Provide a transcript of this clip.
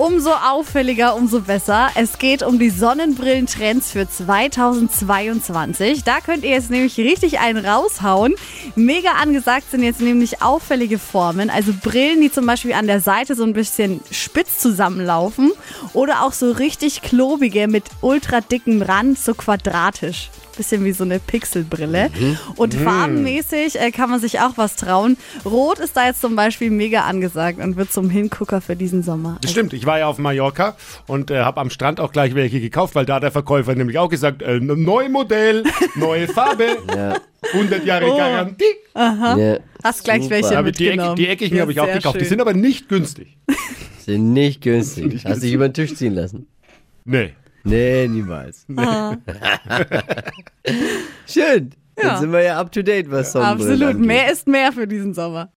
Umso auffälliger, umso besser. Es geht um die Sonnenbrillentrends für 2022. Da könnt ihr jetzt nämlich richtig einen raushauen. Mega angesagt sind jetzt nämlich auffällige Formen, also Brillen, die zum Beispiel an der Seite so ein bisschen spitz zusammenlaufen oder auch so richtig klobige mit ultra dickem Rand, so quadratisch bisschen wie so eine Pixelbrille. Und farbenmäßig äh, kann man sich auch was trauen. Rot ist da jetzt zum Beispiel mega angesagt und wird zum Hingucker für diesen Sommer. Das stimmt, ich war ja auf Mallorca und äh, habe am Strand auch gleich welche gekauft, weil da hat der Verkäufer nämlich auch gesagt, äh, neues Modell, neue Farbe, 100 Jahre Oh. Garantie. Ja, Hast gleich super. welche Aber die, Eck, die eckigen Ja, habe ich auch gekauft. Die schön. sind aber nicht günstig. Sind nicht günstig. Hast dich über den Tisch ziehen lassen? Nee. Nee, niemals. Schön. Ja. Dann sind wir ja up to date, was Sonnenbrillen Absolut. angeht. Mehr ist mehr für diesen Sommer.